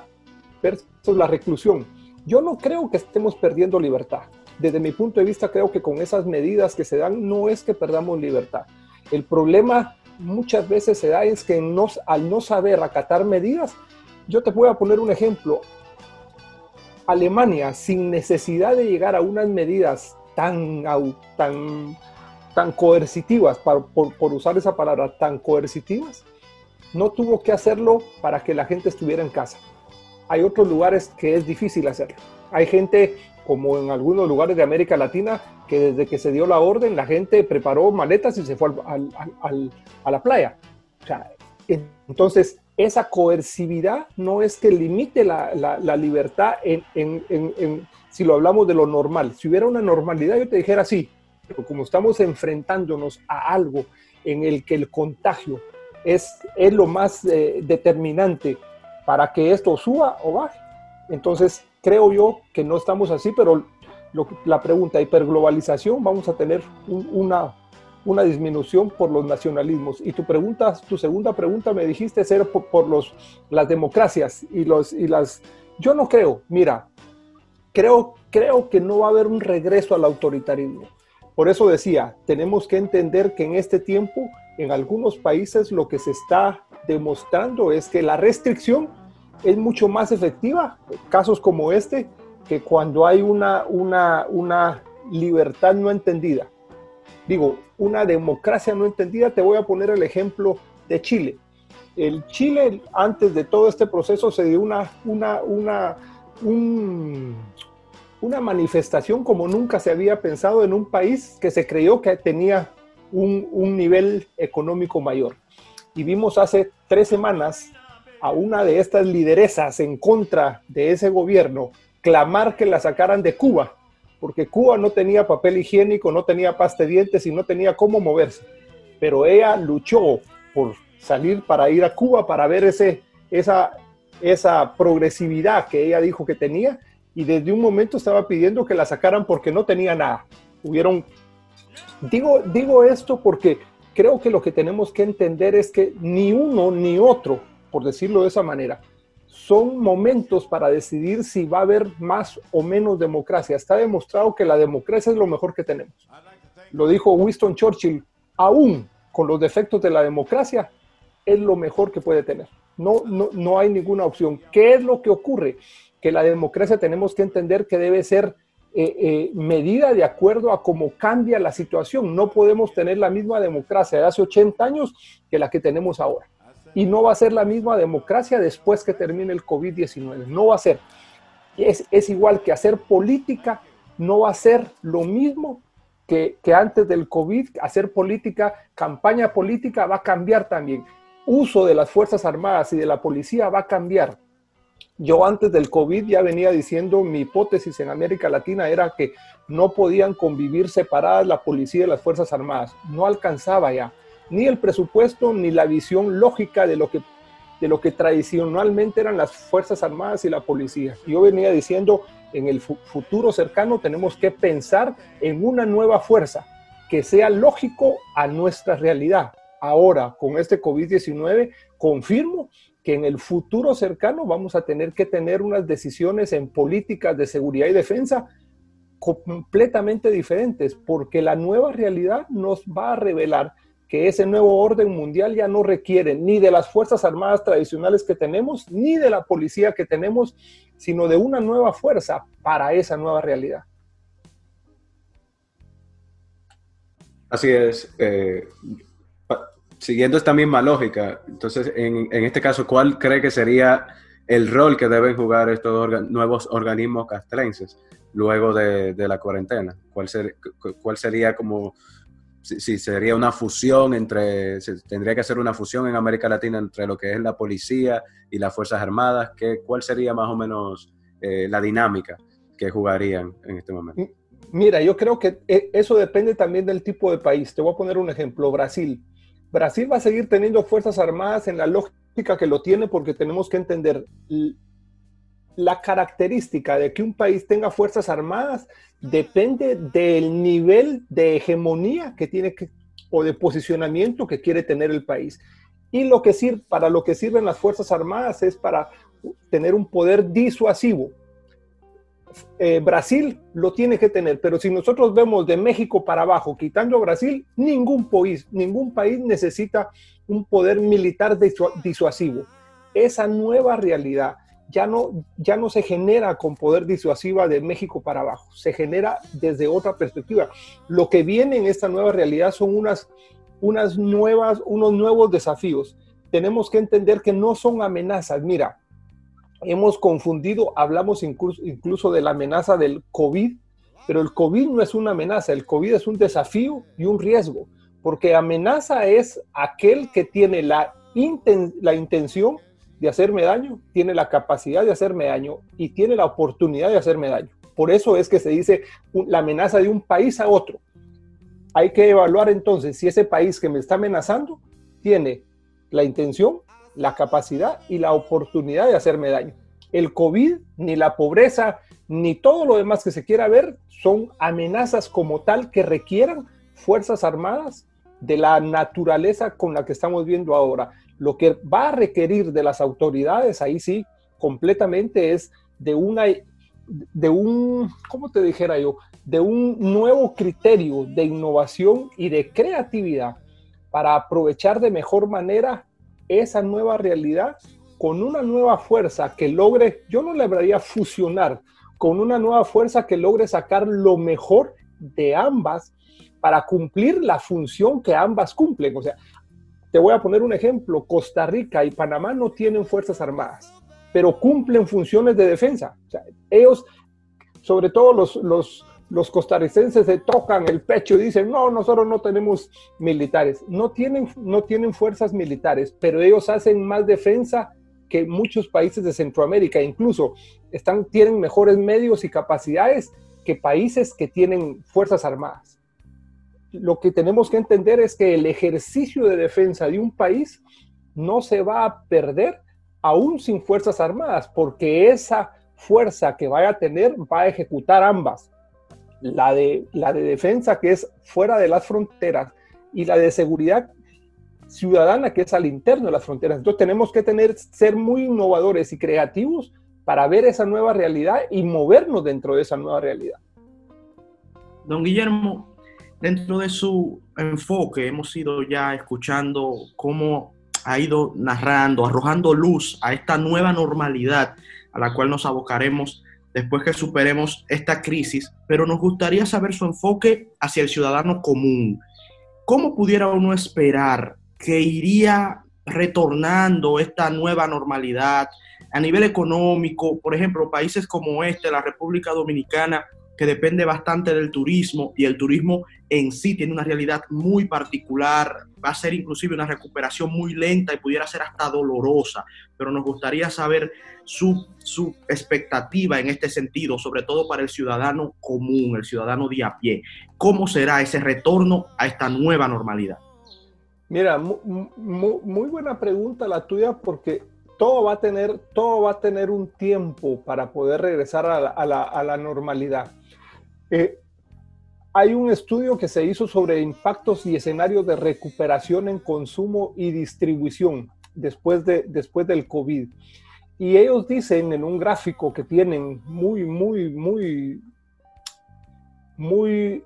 versus la reclusión. Yo no creo que estemos perdiendo libertad. Desde mi punto de vista, creo que con esas medidas que se dan no es que perdamos libertad. El problema muchas veces se da es que al no saber acatar medidas, yo te voy a poner un ejemplo. Alemania, sin necesidad de llegar a unas medidas tan, tan, coercitivas, por, por usar esa palabra, tan coercitivas, no tuvo que hacerlo para que la gente estuviera en casa. Hay otros lugares que es difícil hacerlo. Hay gente, como en algunos lugares de América Latina, que desde que se dio la orden, la gente preparó maletas y se fue a la playa. entonces, esa coercividad no es que limite la, libertad en, si lo hablamos de lo normal. Si hubiera una normalidad, yo te dijera sí, pero como estamos enfrentándonos a algo en el que el contagio es, es lo más eh, determinante para que esto suba o baje, entonces creo yo que no estamos así, pero la pregunta, hiperglobalización, vamos a tener una, una disminución por los nacionalismos. Y tu pregunta, tu segunda pregunta me dijiste ser por, los, las democracias y, los, y las... Yo no creo, mira, creo, creo que no va a haber un regreso al autoritarismo. Por eso decía, tenemos que entender que en este tiempo, en algunos países, lo que se está demostrando es que la restricción es mucho más efectiva. Casos como este, que cuando hay una, una, una libertad no entendida, digo, una democracia no entendida, te voy a poner el ejemplo de Chile. El Chile, antes de todo este proceso, se dio una, una, una, una manifestación como nunca se había pensado en un país que se creyó que tenía un, un nivel económico mayor. Y vimos hace tres semanas a una de estas lideresas en contra de ese gobierno clamar que la sacaran de Cuba, porque Cuba no tenía papel higiénico, no tenía pasta dientes y no tenía cómo moverse. Pero ella luchó por salir para ir a Cuba para ver ese, esa, esa progresividad que ella dijo que tenía y desde un momento estaba pidiendo que la sacaran porque no tenía nada. Hubieron, digo, digo esto porque creo que lo que tenemos que entender es que ni uno ni otro, por decirlo de esa manera, son momentos para decidir si va a haber más o menos democracia. Está demostrado que la democracia es lo mejor que tenemos. Lo dijo Winston Churchill, aún con los defectos de la democracia, es lo mejor que puede tener. No, no, no hay ninguna opción. ¿Qué es lo que ocurre? Que la democracia tenemos que entender que debe ser eh, eh, medida de acuerdo a cómo cambia la situación. No podemos tener la misma democracia de hace 80 años que la que tenemos ahora y no va a ser la misma democracia después que termine el COVID-19. No va a ser. Es, es, igual que hacer política, no va a ser lo mismo que, que antes del COVID. Hacer política, campaña política va a cambiar también. Uso de las Fuerzas Armadas y de la policía va a cambiar. Yo antes del COVID ya venía diciendo mi hipótesis en América Latina era que no podían convivir separadas la policía y las Fuerzas Armadas. No alcanzaba ya ni el presupuesto ni la visión lógica de lo que de lo que tradicionalmente eran las Fuerzas Armadas y la policía. Yo venía diciendo, en el futuro cercano tenemos que pensar en una nueva fuerza que sea lógico a nuestra realidad. Ahora, con este COVID-19, confirmo que en el futuro cercano vamos a tener que tener unas decisiones en políticas de seguridad y defensa completamente diferentes, porque la nueva realidad nos va a revelar que ese nuevo orden mundial ya no requiere ni de las Fuerzas Armadas tradicionales que tenemos, ni de la policía que tenemos, sino de una nueva fuerza para esa nueva realidad. Así es. Eh, siguiendo esta misma lógica, entonces, en, en, este caso, ¿cuál cree que sería el rol que deben jugar estos nuevos organismos castrenses luego de, de la cuarentena? ¿Cuál, ¿Cuál sería como si, sería una fusión entre, tendría que ser una fusión en América Latina entre lo que es la policía y las Fuerzas Armadas, ¿qué, ¿cuál sería más o menos eh, la dinámica que jugarían en este momento? Mira, yo creo que eh, eso depende también del tipo de país. Te voy a poner un ejemplo, Brasil. Brasil va a seguir teniendo Fuerzas Armadas en la lógica que lo tiene porque tenemos que entender la característica de que un país tenga fuerzas armadas depende del nivel de hegemonía que tiene o de posicionamiento que quiere tener el país. Y lo que sirve, para lo que sirven las fuerzas armadas es para tener un poder disuasivo. Eh, Brasil lo tiene que tener, pero si nosotros vemos de México para abajo, quitando a Brasil, ningún país, ningún país necesita un poder militar disuasivo. Esa nueva realidad ya no, ya no se genera con poder disuasiva de México para abajo, se genera desde otra perspectiva. Lo que viene en esta nueva realidad son unas, unas nuevas, unos nuevos desafíos. Tenemos que entender que no son amenazas. Mira, hemos confundido, hablamos incluso, incluso de la amenaza del COVID, pero el COVID no es una amenaza, el COVID es un desafío y un riesgo, porque amenaza es aquel que tiene la, la intención de hacerme daño, tiene la capacidad de hacerme daño y tiene la oportunidad de hacerme daño. Por eso es que se dice la amenaza de un país a otro. Hay que evaluar entonces si ese país que me está amenazando tiene la intención, la capacidad y la oportunidad de hacerme daño. El COVID, ni la pobreza, ni todo lo demás que se quiera ver son amenazas como tal que requieran fuerzas armadas de la naturaleza con la que estamos viendo ahora. Lo que va a requerir de las autoridades, ahí sí, completamente es de una, de un, ¿cómo te dijera yo? De un nuevo criterio de innovación y de creatividad para aprovechar de mejor manera esa nueva realidad con una nueva fuerza que logre, yo no le hablaría fusionar, con una nueva fuerza que logre sacar lo mejor de ambas para cumplir la función que ambas cumplen. O sea, te voy a poner un ejemplo. Costa Rica y Panamá no tienen fuerzas armadas, pero cumplen funciones de defensa. ellos, sobre todo los, los, los costarricenses, se tocan el pecho y dicen, no, nosotros no tenemos militares. No tienen, no tienen fuerzas militares, pero ellos hacen más defensa que muchos países de Centroamérica. Incluso están, tienen mejores medios y capacidades que países que tienen fuerzas armadas lo que tenemos que entender es que el ejercicio de defensa de un país no se va a perder aún sin fuerzas armadas, porque esa fuerza que vaya a tener va a ejecutar ambas. La de, la de defensa que es fuera de las fronteras y la de seguridad ciudadana que es al interno de las fronteras. Entonces tenemos que tener, ser muy innovadores y creativos para ver esa nueva realidad y movernos dentro de esa nueva realidad. Don Guillermo, Dentro de su enfoque hemos ido ya escuchando cómo ha ido narrando, arrojando luz a esta nueva normalidad a la cual nos abocaremos después que superemos esta crisis, pero nos gustaría saber su enfoque hacia el ciudadano común. ¿Cómo pudiera uno esperar que iría retornando esta nueva normalidad a nivel económico? Por ejemplo, países como este, la República Dominicana, que depende bastante del turismo y el turismo en sí tiene una realidad muy particular, va a ser inclusive una recuperación muy lenta y pudiera ser hasta dolorosa, pero nos gustaría saber su, su expectativa en este sentido, sobre todo para el ciudadano común, el ciudadano de a pie. ¿Cómo será ese retorno a esta nueva normalidad? Mira, muy, buena pregunta la tuya porque todo va a tener, todo va a tener un tiempo para poder regresar a la, a la normalidad. Eh, hay un estudio que se hizo sobre impactos y escenarios de recuperación en consumo y distribución después, de, después del COVID. Y ellos dicen en un gráfico que tienen muy, muy, muy, muy,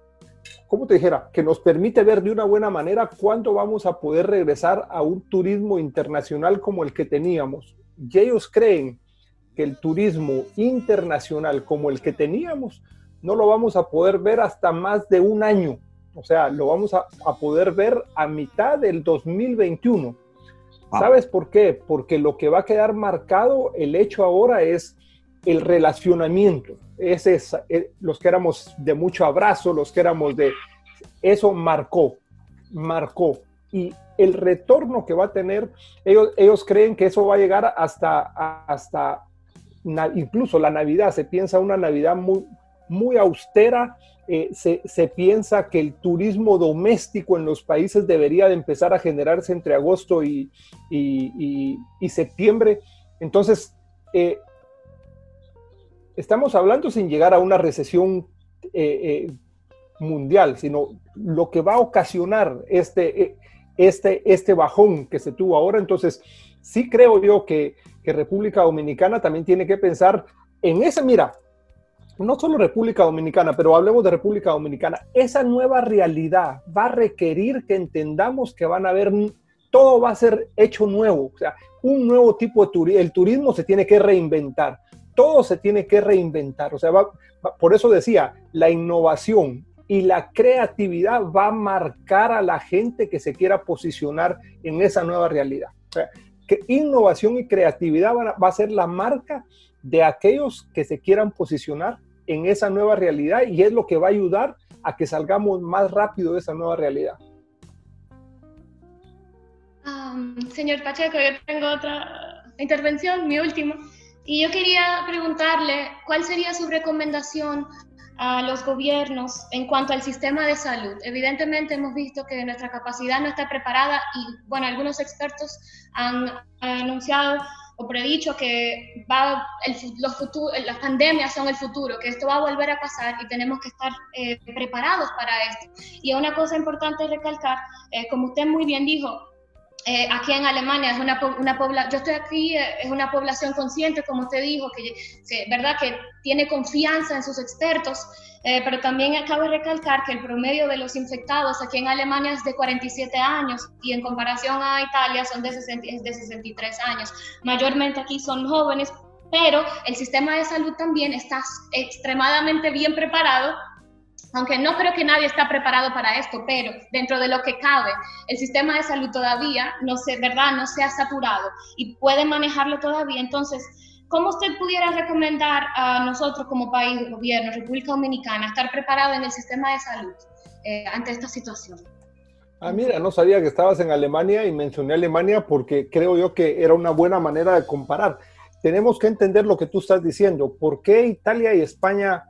¿cómo te dijera? Que nos permite ver de una buena manera cuándo vamos a poder regresar a un turismo internacional como el que teníamos. Y ellos creen que el turismo internacional como el que teníamos no lo vamos a poder ver hasta más de un año. O sea, lo vamos a, poder ver a mitad del 2021. ¿Sabes por qué? Porque lo que va a quedar marcado, el hecho ahora es el relacionamiento. Es eh, los que éramos de mucho abrazo, los que éramos de... Eso marcó, marcó. Y el retorno que va a tener, ellos, ellos creen que eso va a llegar hasta, hasta incluso la Navidad. Se piensa una Navidad muy, muy austera. Eh, se, se, piensa que el turismo doméstico en los países debería de empezar a generarse entre agosto y, y, y, septiembre. Entonces, eh, estamos hablando sin llegar a una recesión eh, mundial, sino lo que va a ocasionar este, este, este bajón que se tuvo ahora. Entonces, sí creo yo que, que República Dominicana también tiene que pensar en ese, mira, no solo República Dominicana, pero hablemos de República Dominicana, esa nueva realidad va a requerir que entendamos que van a haber, todo va a ser hecho nuevo, o sea, un nuevo tipo de turismo, el turismo se tiene que reinventar, todo se tiene que reinventar, o sea, por eso decía, la innovación y la creatividad va a marcar a la gente que se quiera posicionar en esa nueva realidad. O sea, que innovación y creatividad va a ser la marca de aquellos que se quieran posicionar en esa nueva realidad y es lo que va a ayudar a que salgamos más rápido de esa nueva realidad. señor Pacheco, yo tengo otra intervención, mi última, y yo quería preguntarle cuál sería su recomendación a los gobiernos en cuanto al sistema de salud. Evidentemente hemos visto que nuestra capacidad no está preparada y, bueno, algunos expertos han, anunciado o predicho que va el, los las pandemias son el futuro, que esto va a volver a pasar y tenemos que estar eh, preparados para esto. Y una cosa importante recalcar, eh, como usted muy bien dijo, eh, aquí en Alemania es una, una población, yo estoy aquí, eh, es una población consciente, como usted dijo, que, ¿verdad? que tiene confianza en sus expertos, eh, pero también de recalcar que el promedio de los infectados aquí en Alemania es de 47 años y en comparación a Italia son de, 60, de 63 años. Mayormente aquí son jóvenes, pero el sistema de salud también está extremadamente bien preparado aunque no creo que nadie está preparado para esto, pero dentro de lo que cabe, el sistema de salud todavía no se, ¿verdad? No se ha saturado y puede manejarlo todavía. Entonces, ¿cómo usted pudiera recomendar a nosotros como país, gobierno, República Dominicana, estar preparado en el sistema de salud eh, ante esta situación? Ah, mira, no sabía que estabas en Alemania y mencioné Alemania porque creo yo que era una buena manera de comparar. Tenemos que entender lo que tú estás diciendo. ¿Por qué Italia y España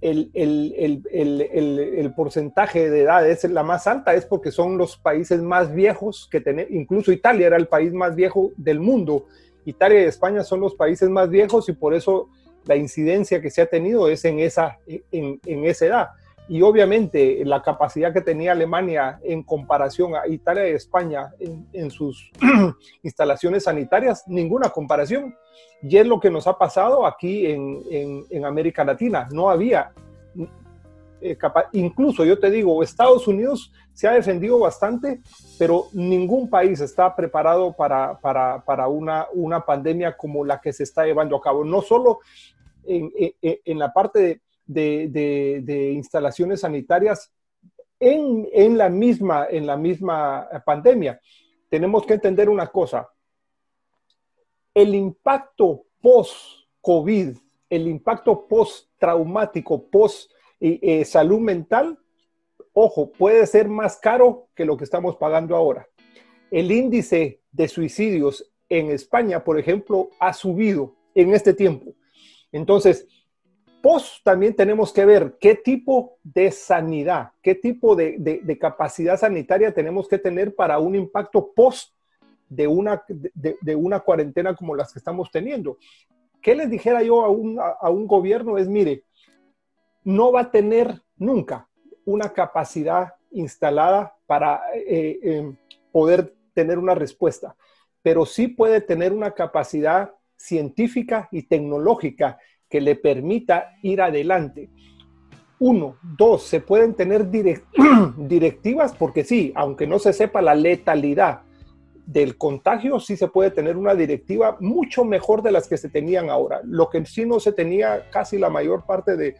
el, el, el, el, porcentaje de edad es la más alta es porque son los países más viejos que tenemos, incluso Italia era el país más viejo del mundo. Italia y España son los países más viejos y por eso la incidencia que se ha tenido es en esa, en, en esa edad. Y obviamente la capacidad que tenía Alemania en comparación a Italia y España en, en sus instalaciones sanitarias, ninguna comparación. Y es lo que nos ha pasado aquí en, en, América Latina. No había, eh, incluso yo te digo, Estados Unidos se ha defendido bastante, pero ningún país está preparado para, para, para una, una pandemia como la que se está llevando a cabo. No solo en, en la parte de de, instalaciones sanitarias en, la misma, en la misma pandemia. Tenemos que entender una cosa. El impacto post-COVID, el impacto post-traumático, post-salud mental, ojo, puede ser más caro que lo que estamos pagando ahora. El índice de suicidios en España, por ejemplo, ha subido en este tiempo. Entonces, post también tenemos que ver qué tipo de sanidad, qué tipo de, capacidad sanitaria tenemos que tener para un impacto post de una, cuarentena como las que estamos teniendo. ¿Qué les dijera yo a un, gobierno? Es, mire, no va a tener nunca una capacidad instalada para eh, eh, poder tener una respuesta, pero sí puede tener una capacidad científica y tecnológica que le permita ir adelante. Uno, dos, se pueden tener directivas porque sí, aunque no se sepa la letalidad del contagio, sí se puede tener una directiva mucho mejor de las que se tenían ahora. Lo que sí no se tenía casi la mayor parte de,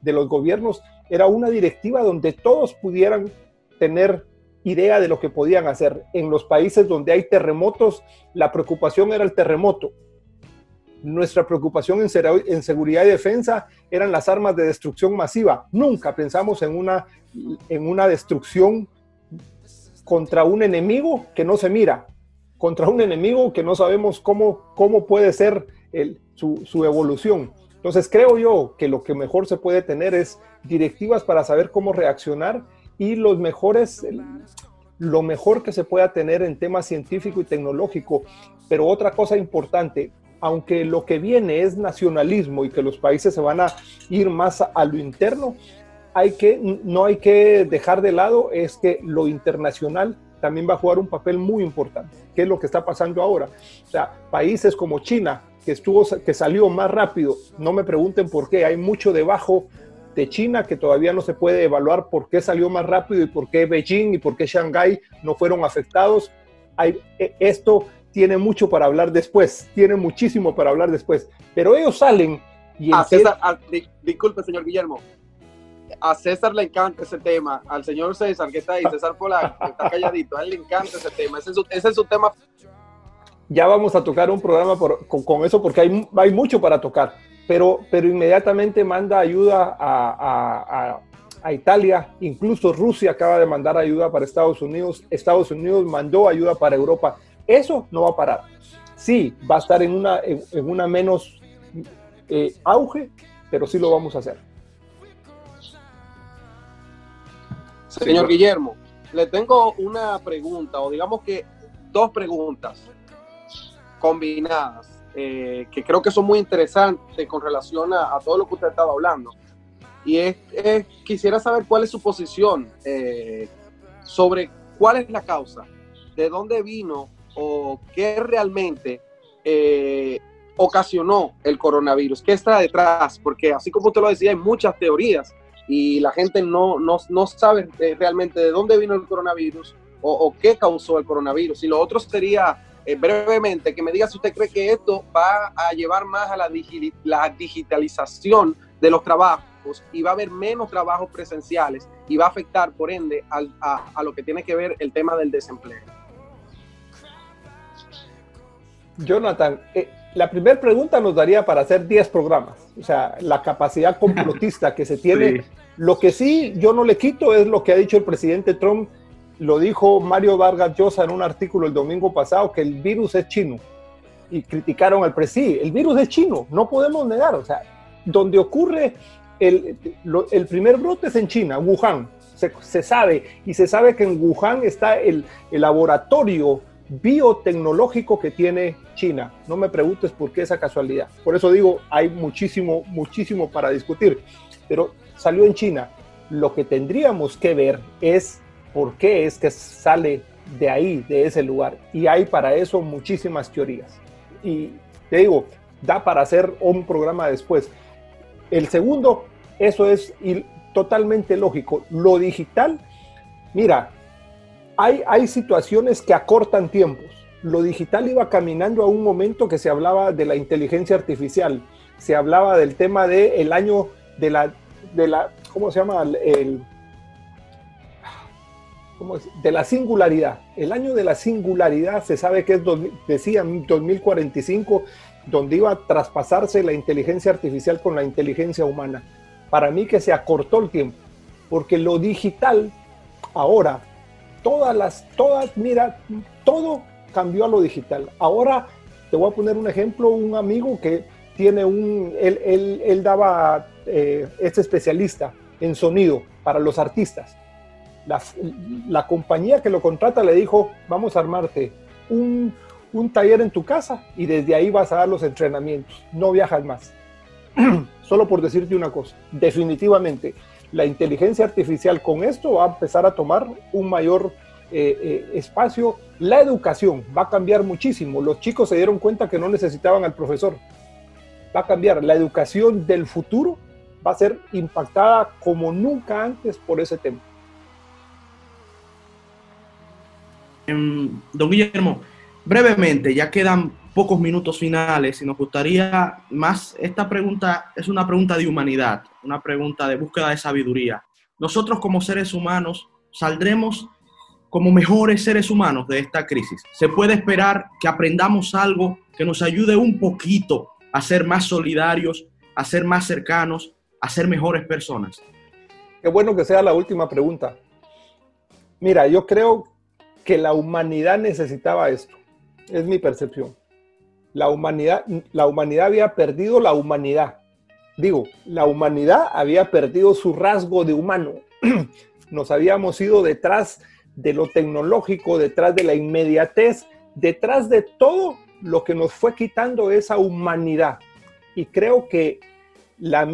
de los gobiernos era una directiva donde todos pudieran tener idea de lo que podían hacer. En los países donde hay terremotos, la preocupación era el terremoto. Nuestra preocupación en, seguridad y defensa eran las armas de destrucción masiva. Nunca pensamos en una, en una destrucción contra un enemigo que no se mira, contra un enemigo que no sabemos cómo, cómo puede ser su, su evolución. Entonces creo yo que lo que mejor se puede tener es directivas para saber cómo reaccionar y los mejores, lo mejor que se pueda tener en temas científico y tecnológico. Pero otra cosa importante, aunque lo que viene es nacionalismo y que los países se van a ir más a lo interno, no hay que dejar de lado es que lo internacional también va a jugar un papel muy importante, que es lo que está pasando ahora. Países como China, que, estuvo, que salió más rápido, no me pregunten por qué, hay mucho debajo de China que todavía no se puede evaluar por qué salió más rápido y por qué Beijing y por qué Shanghái no fueron afectados. E, esto tiene mucho para hablar después, tiene muchísimo para hablar después, pero ellos salen y... A César, disculpe, señor Guillermo, a César le encanta ese tema, al señor César que está ahí, César que está calladito, a él le encanta ese tema, ese es su, ese es su tema. Ya vamos a tocar un programa con, con, eso porque hay, hay mucho para tocar pero, pero inmediatamente manda ayuda a, a, Italia, incluso Rusia acaba de mandar ayuda para Estados Unidos, Estados Unidos mandó ayuda para Europa. Eso no va a parar. Sí, va a estar en una, en, una menos eh, auge, pero sí lo vamos a hacer. Señor Guillermo, le tengo una pregunta, o digamos que dos preguntas combinadas. Eh, que creo que son muy interesantes con relación a, todo lo que usted estaba hablando. Y es, quisiera saber cuál es su posición eh, sobre cuál es la causa, de dónde vino o qué realmente eh, ocasionó el coronavirus, qué está detrás, porque así como usted lo decía, hay muchas teorías y la gente no, no, no sabe realmente de dónde vino el coronavirus o, qué causó el coronavirus. Y lo otro sería eh, brevemente, que me diga si usted cree que esto va a llevar más a la, la digitalización de los trabajos y va a haber menos trabajos presenciales y va a afectar, por ende, a, lo que tiene que ver el tema del desempleo. Jonathan, eh, la primera pregunta nos daría para hacer 10 programas. O sea, la capacidad complotista que se tiene. Lo que sí yo no le quito es lo que ha dicho el presidente Trump lo dijo Mario Vargas Llosa en un artículo el domingo pasado, que el virus es chino. Y criticaron al presidente. El virus es chino, no podemos negar. O sea, donde ocurre el, el primer brote es en China, Wuhan. Se, se, sabe. Y se sabe que en Wuhan está el, el laboratorio biotecnológico que tiene China. No me preguntes por qué esa casualidad. Por eso digo, hay muchísimo, muchísimo para discutir. Pero salió en China. Lo que tendríamos que ver es por qué es que sale de ahí, de ese lugar. Y hay para eso muchísimas teorías. Y te digo, da para hacer un programa después. El segundo, eso es totalmente lógico. Lo digital, mira, hay, situaciones que acortan tiempos. Lo digital iba caminando a un momento que se hablaba de la inteligencia artificial, se hablaba del tema del el año de la, de la, ¿cómo se llama? El, de la singularidad. El año de la singularidad se sabe que es, decían, 2045, donde iba a traspasarse la inteligencia artificial con la inteligencia humana. Para mí que se acortó el tiempo, porque lo digital ahora, todas las, todas, mira, todo cambió a lo digital. Ahora te voy a poner un ejemplo, un amigo que tiene un, él, él, daba, eh, este especialista en sonido para los artistas la, compañía que lo contrata le dijo, vamos a armarte un, un taller en tu casa y desde ahí vas a dar los entrenamientos, no viajas más. Solo por decirte una cosa, definitivamente la inteligencia artificial con esto va a empezar a tomar un mayor eh, eh, espacio. La educación va a cambiar muchísimo. Los chicos se dieron cuenta que no necesitaban al profesor. Va a cambiar. La educación del futuro va a ser impactada como nunca antes por ese tema. Em, don Guillermo, brevemente, ya quedan pocos minutos finales y nos gustaría más, esta pregunta es una pregunta de humanidad, una pregunta de búsqueda de sabiduría. Nosotros como seres humanos saldremos como mejores seres humanos de esta crisis. Se puede esperar que aprendamos algo que nos ayude un poquito a ser más solidarios, a ser más cercanos, a ser mejores personas. Qué bueno que sea la última pregunta. Mira, yo creo que la humanidad necesitaba esto. Es mi percepción. La humanidad, la humanidad había perdido la humanidad. Digo, la humanidad había perdido su rasgo de humano. Nos habíamos ido detrás de lo tecnológico, detrás de la inmediatez, detrás de todo lo que nos fue quitando esa humanidad. Y creo que la,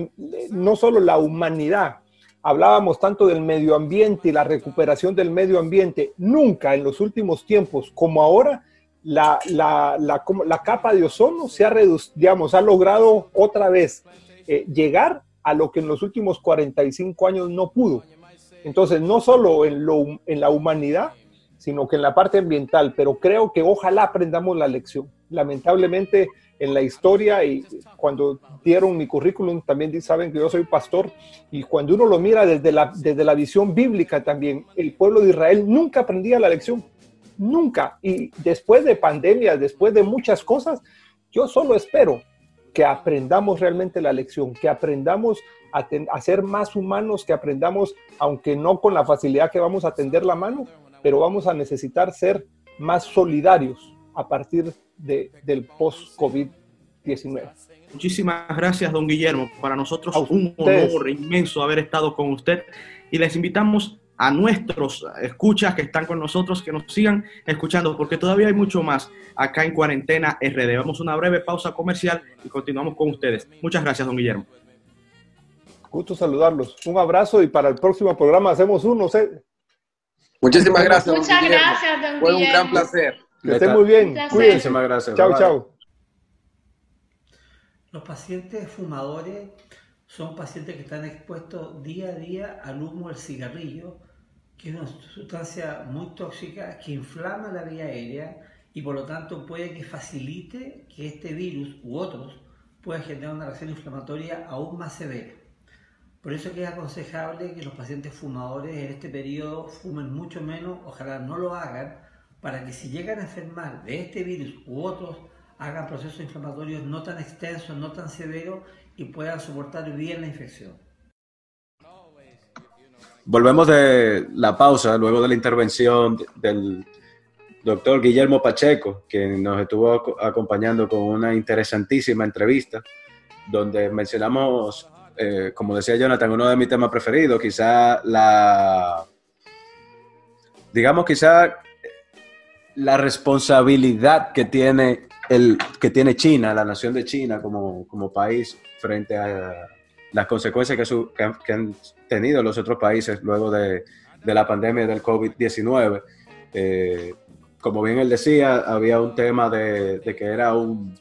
no solo la humanidad, hablábamos tanto del medio ambiente y la recuperación del medio ambiente, nunca en los últimos tiempos como ahora, la, la, la, capa de ozono se ha reducido, digamos, ha logrado otra vez eh, llegar a lo que en los últimos 45 años no pudo. Entonces, no solo en, lo, en la humanidad, sino que en la parte ambiental, pero creo que ojalá aprendamos la lección. Lamentablemente, en la historia y cuando dieron mi currículum también saben que yo soy pastor y cuando uno lo mira desde la, desde la visión bíblica también, el pueblo de Israel nunca aprendía la lección, nunca. Y después de pandemias, después de muchas cosas, yo solo espero que aprendamos realmente la lección, que aprendamos a, a, ser más humanos, que aprendamos, aunque no con la facilidad que vamos a tender la mano, pero vamos a necesitar ser más solidarios a partir de, del post-COVID-19. Muchísimas gracias, don Guillermo. Para nosotros es un honor inmenso haber estado con usted y les invitamos a nuestros escuchas que están con nosotros que nos sigan escuchando porque todavía hay mucho más acá en Cuarentena RD. Vamos a una breve pausa comercial y continuamos con ustedes. Muchas gracias, don Guillermo. Gusto saludarlos. Un abrazo y para el próximo programa hacemos uno. Muchísimas gracias. Muchas gracias, don Fue un gran placer. Que estén muy bien. Cuídense. Muchísimas gracias. Chao, chao. Los pacientes fumadores son pacientes que están expuestos día a día al humo del cigarrillo, que es una sustancia muy tóxica que inflama la vía aérea y por lo tanto puede que facilite que este virus u otros puedan generar una reacción inflamatoria aún más severa. Por eso que es aconsejable que los pacientes fumadores en este periodo fumen mucho menos, ojalá no lo hagan, para que si llegan a enfermar de este virus u otros, hagan procesos inflamatorios no tan extensos, no tan severos y puedan soportar bien la infección. Volvemos de la pausa, luego de la intervención del doctor Guillermo Pacheco, que nos estuvo acompañando con una interesantísima entrevista, donde mencionamos, eh, como decía Jonathan, uno de mis temas preferidos, quizá la, digamos, quizá la responsabilidad que tiene, el, que tiene China, la nación de China como, como país frente a las consecuencias que, han, tenido los otros países luego de, de la pandemia del COVID-19. Eh, como bien él decía, había un tema de, que era un,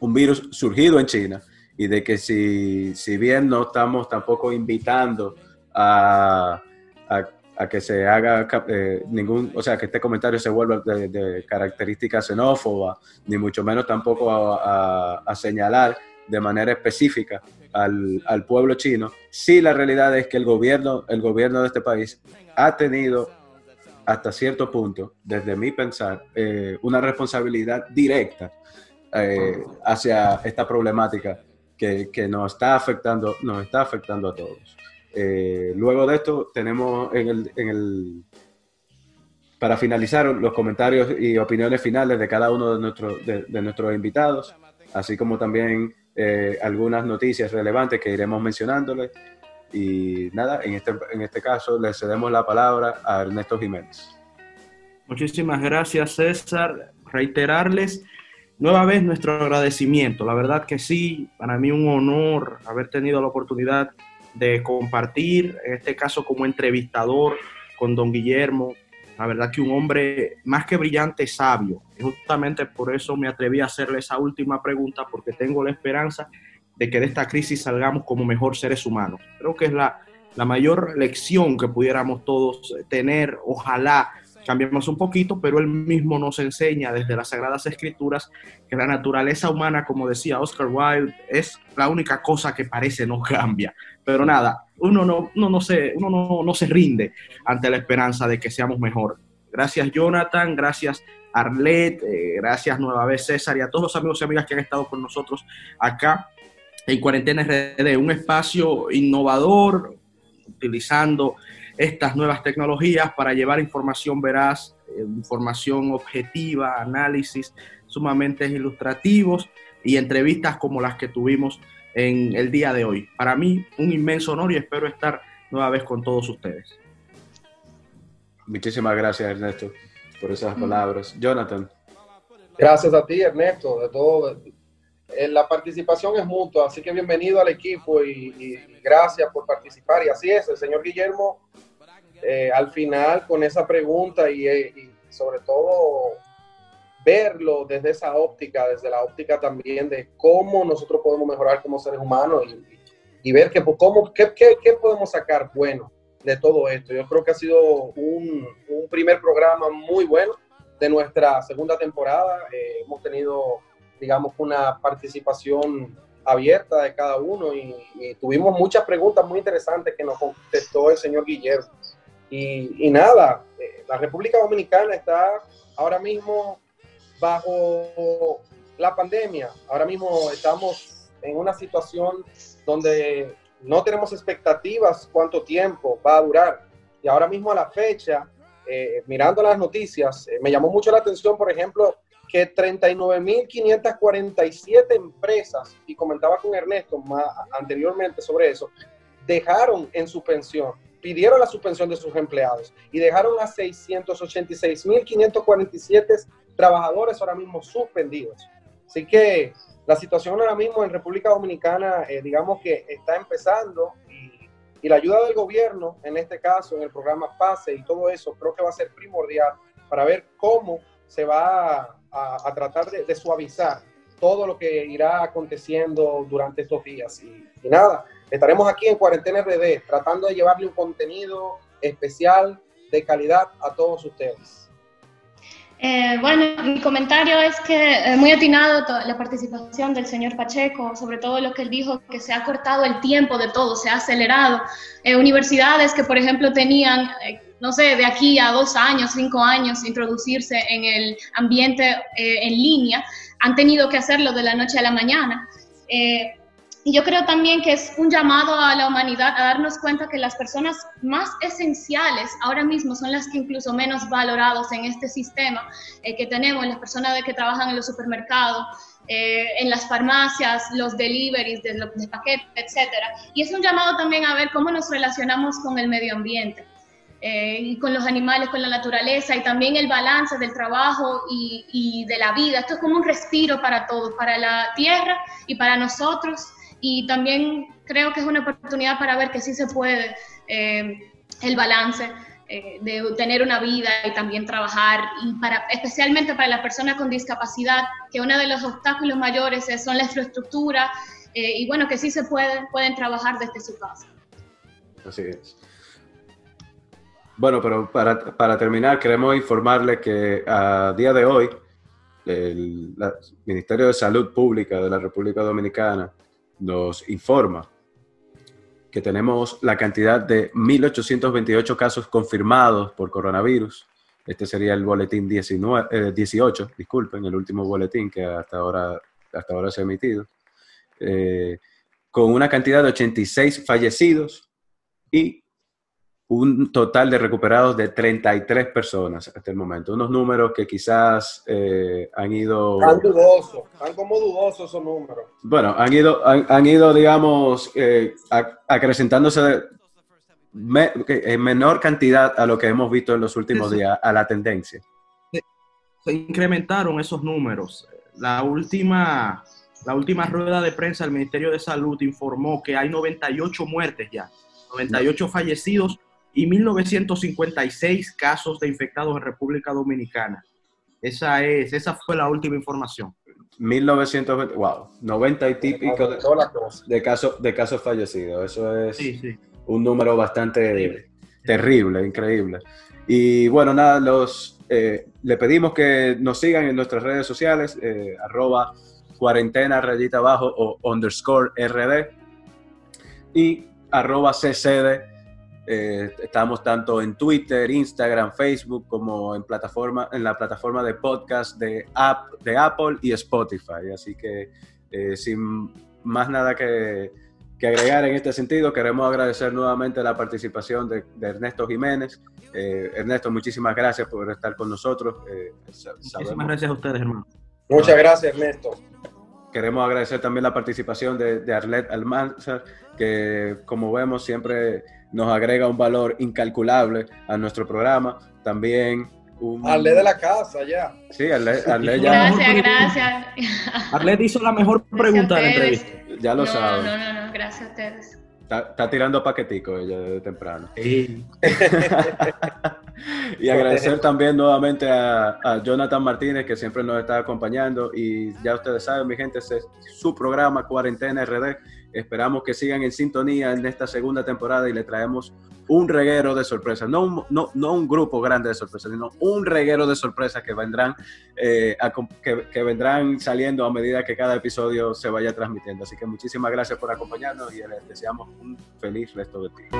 un, virus surgido en China y de que si, si bien no estamos tampoco invitando a, a a que se haga eh, ningún, o sea, que este comentario se vuelva de, de característica xenófoba, ni mucho menos tampoco a, señalar de manera específica al, al, pueblo chino. Sí, la realidad es que el gobierno, el gobierno de este país ha tenido hasta cierto punto, desde mi pensar, eh, una responsabilidad directa eh, hacia esta problemática que, que, nos está afectando, nos está afectando a todos. Eh, luego de esto tenemos en el, en el, para finalizar los comentarios y opiniones finales de cada uno de, nuestros de, nuestros invitados, así como también eh, algunas noticias relevantes que iremos mencionándoles. Y nada, en este, en este caso le cedemos la palabra a Ernesto Jiménez. Muchísimas gracias, César. Reiterarles nueva vez nuestro agradecimiento. La verdad que sí, para mí un honor haber tenido la oportunidad de compartir, en este caso como entrevistador con don Guillermo. La verdad que un hombre más que brillante, sabio. Y justamente por eso me atreví a hacerle esa última pregunta, porque tengo la esperanza de que de esta crisis salgamos como mejor seres humanos. Creo que es la, la mayor lección que pudiéramos todos tener, ojalá cambiamos un poquito, pero él mismo nos enseña desde las Sagradas Escrituras que la naturaleza humana, como decía Oscar Wilde, es la única cosa que parece no cambia. Pero nada, uno no, no, se, uno no, no se rinde ante la esperanza de que seamos mejor. Gracias Jonathan, gracias Arlet, eh, gracias nueva vez César y a todos los amigos y amigas que han estado con nosotros acá en Cuarentena RD, un espacio innovador, utilizando estas nuevas tecnologías para llevar información veraz, eh, información objetiva, análisis sumamente ilustrativos y entrevistas como las que tuvimos en el día de hoy. Para mí, un inmenso honor y espero estar nueva vez con todos ustedes. Muchísimas gracias, Ernesto, por esas palabras. Jonathan. Gracias a ti, Ernesto, de todo. Eh, la participación es mutua, así que bienvenido al equipo y, y gracias por participar. Y así es, el señor Guillermo eh, al final con esa pregunta eh, y, sobre todo verlo desde esa óptica, desde la óptica también de cómo nosotros podemos mejorar como seres humanos y, ver que, pues, cómo, qué, qué, podemos sacar bueno de todo esto. Yo creo que ha sido un, un primer programa muy bueno de nuestra segunda temporada. Eh, hemos tenido, digamos, una participación abierta de cada uno y, y, tuvimos muchas preguntas muy interesantes que nos contestó el señor Guillermo. Y, nada, eh, la República Dominicana está ahora mismo bajo la pandemia. Ahora mismo estamos en una situación donde no tenemos expectativas cuánto tiempo va a durar. Y ahora mismo a la fecha, eh, mirando las noticias, eh, me llamó mucho la atención, por ejemplo, que 39.547 empresas, y comentaba con Ernesto más anteriormente sobre eso, dejaron en suspensión pidieron la suspensión de sus empleados y dejaron a 686.547 trabajadores ahora mismo suspendidos. Así que la situación ahora mismo en República Dominicana, eh, digamos que está empezando y, la ayuda del gobierno, en este caso, en el programa PASE y todo eso, creo que va a ser primordial para ver cómo se va a, tratar de, suavizar todo lo que irá aconteciendo durante estos días. y nada, Estaremos aquí en Cuarentena RD tratando de llevarle un contenido especial de calidad a todos ustedes. Eh, bueno, mi comentario es que eh, muy atinado la participación del señor Pacheco, sobre todo lo que él dijo, que se ha cortado el tiempo de todo, se ha acelerado. Eh, universidades que, por ejemplo, tenían, no sé, de aquí a dos años, cinco años, introducirse en el ambiente en línea, han tenido que hacerlo de la noche a la mañana. Y yo creo también que es un llamado a la humanidad a darnos cuenta que las personas más esenciales ahora mismo son las que incluso menos valorados en este sistema eh, que tenemos, las personas de que trabajan en los supermercados, eh, en las farmacias, los deliveries de, de paquetes, etc. Y es un llamado también a ver cómo nos relacionamos con el medio ambiente. Eh, y con los animales, con la naturaleza y también el balance del trabajo y, y de la vida. Esto es como un respiro para todos, para la tierra y para nosotros y también creo que es una oportunidad para ver que sí se puede eh, el balance eh, de tener una vida y también trabajar, y para, especialmente para las personas con discapacidad, que uno de los obstáculos mayores son la infraestructura, eh, y bueno, que sí se puede, pueden trabajar desde su casa. Así es. Bueno, pero para, para terminar, queremos informarle que a día de hoy, el Ministerio de Salud Pública de la República Dominicana nos informa que tenemos la cantidad de 1.828 casos confirmados por coronavirus. Este sería el boletín 19, 18, eh, disculpen, el último boletín que hasta ahora, hasta ahora se ha emitido, eh, con una cantidad de 86 fallecidos y un total de recuperados de 33 personas hasta el momento. Unos números que quizás eh, han ido... Tan dudosos, tan como dudosos esos números. Bueno, han ido, han, ido digamos, eh, acrecentándose en menor cantidad a lo que hemos visto en los últimos días, a la tendencia. Se incrementaron esos números. La última, la última rueda de prensa del Ministerio de Salud informó que hay 98 muertes ya, 98 fallecidos y 1956 casos de infectados en República Dominicana. Esa, es, esa fue la última información. 1920, wow, 90 y típico de, casos, de casos fallecidos. Eso es un número bastante terrible, increíble. Y bueno, nada, los, eh, le pedimos que nos sigan en nuestras redes sociales, eh, arroba cuarentena rayita abajo o underscore rd y arroba ccd. Eh, estamos tanto en Twitter, Instagram, Facebook como en, plataforma, en la plataforma de podcast de, app, de Apple y Spotify. Así que sin más nada que, que, agregar en este sentido, queremos agradecer nuevamente la participación de, de Ernesto Jiménez. Eh, Ernesto, muchísimas gracias por estar con nosotros. Eh, muchísimas gracias a ustedes, hermano. Muchas gracias, Ernesto. Queremos agradecer también la participación de, de Arlet Almanzar, que como vemos siempre nos agrega un valor incalculable a nuestro programa. También un... De la casa, ya. Sí, Arlet, Arlet ya. Gracias, gracias. Arlet hizo la mejor pregunta de la entrevista. Ya lo no, sabe. No, no, no, gracias a ustedes. Está, tirando paquetico ella desde temprano. Sí. y agradecer también nuevamente a, Jonathan Martínez, que siempre nos está acompañando. Y ya ustedes saben, mi gente, este es su programa Cuarentena RD. Esperamos que sigan en sintonía en esta segunda temporada y le traemos un reguero de sorpresas. No un, no, no un grupo grande de sorpresas, sino un reguero de sorpresas que vendrán, eh, que, que, vendrán saliendo a medida que cada episodio se vaya transmitiendo. Así que muchísimas gracias por acompañarnos y les deseamos un feliz resto de día.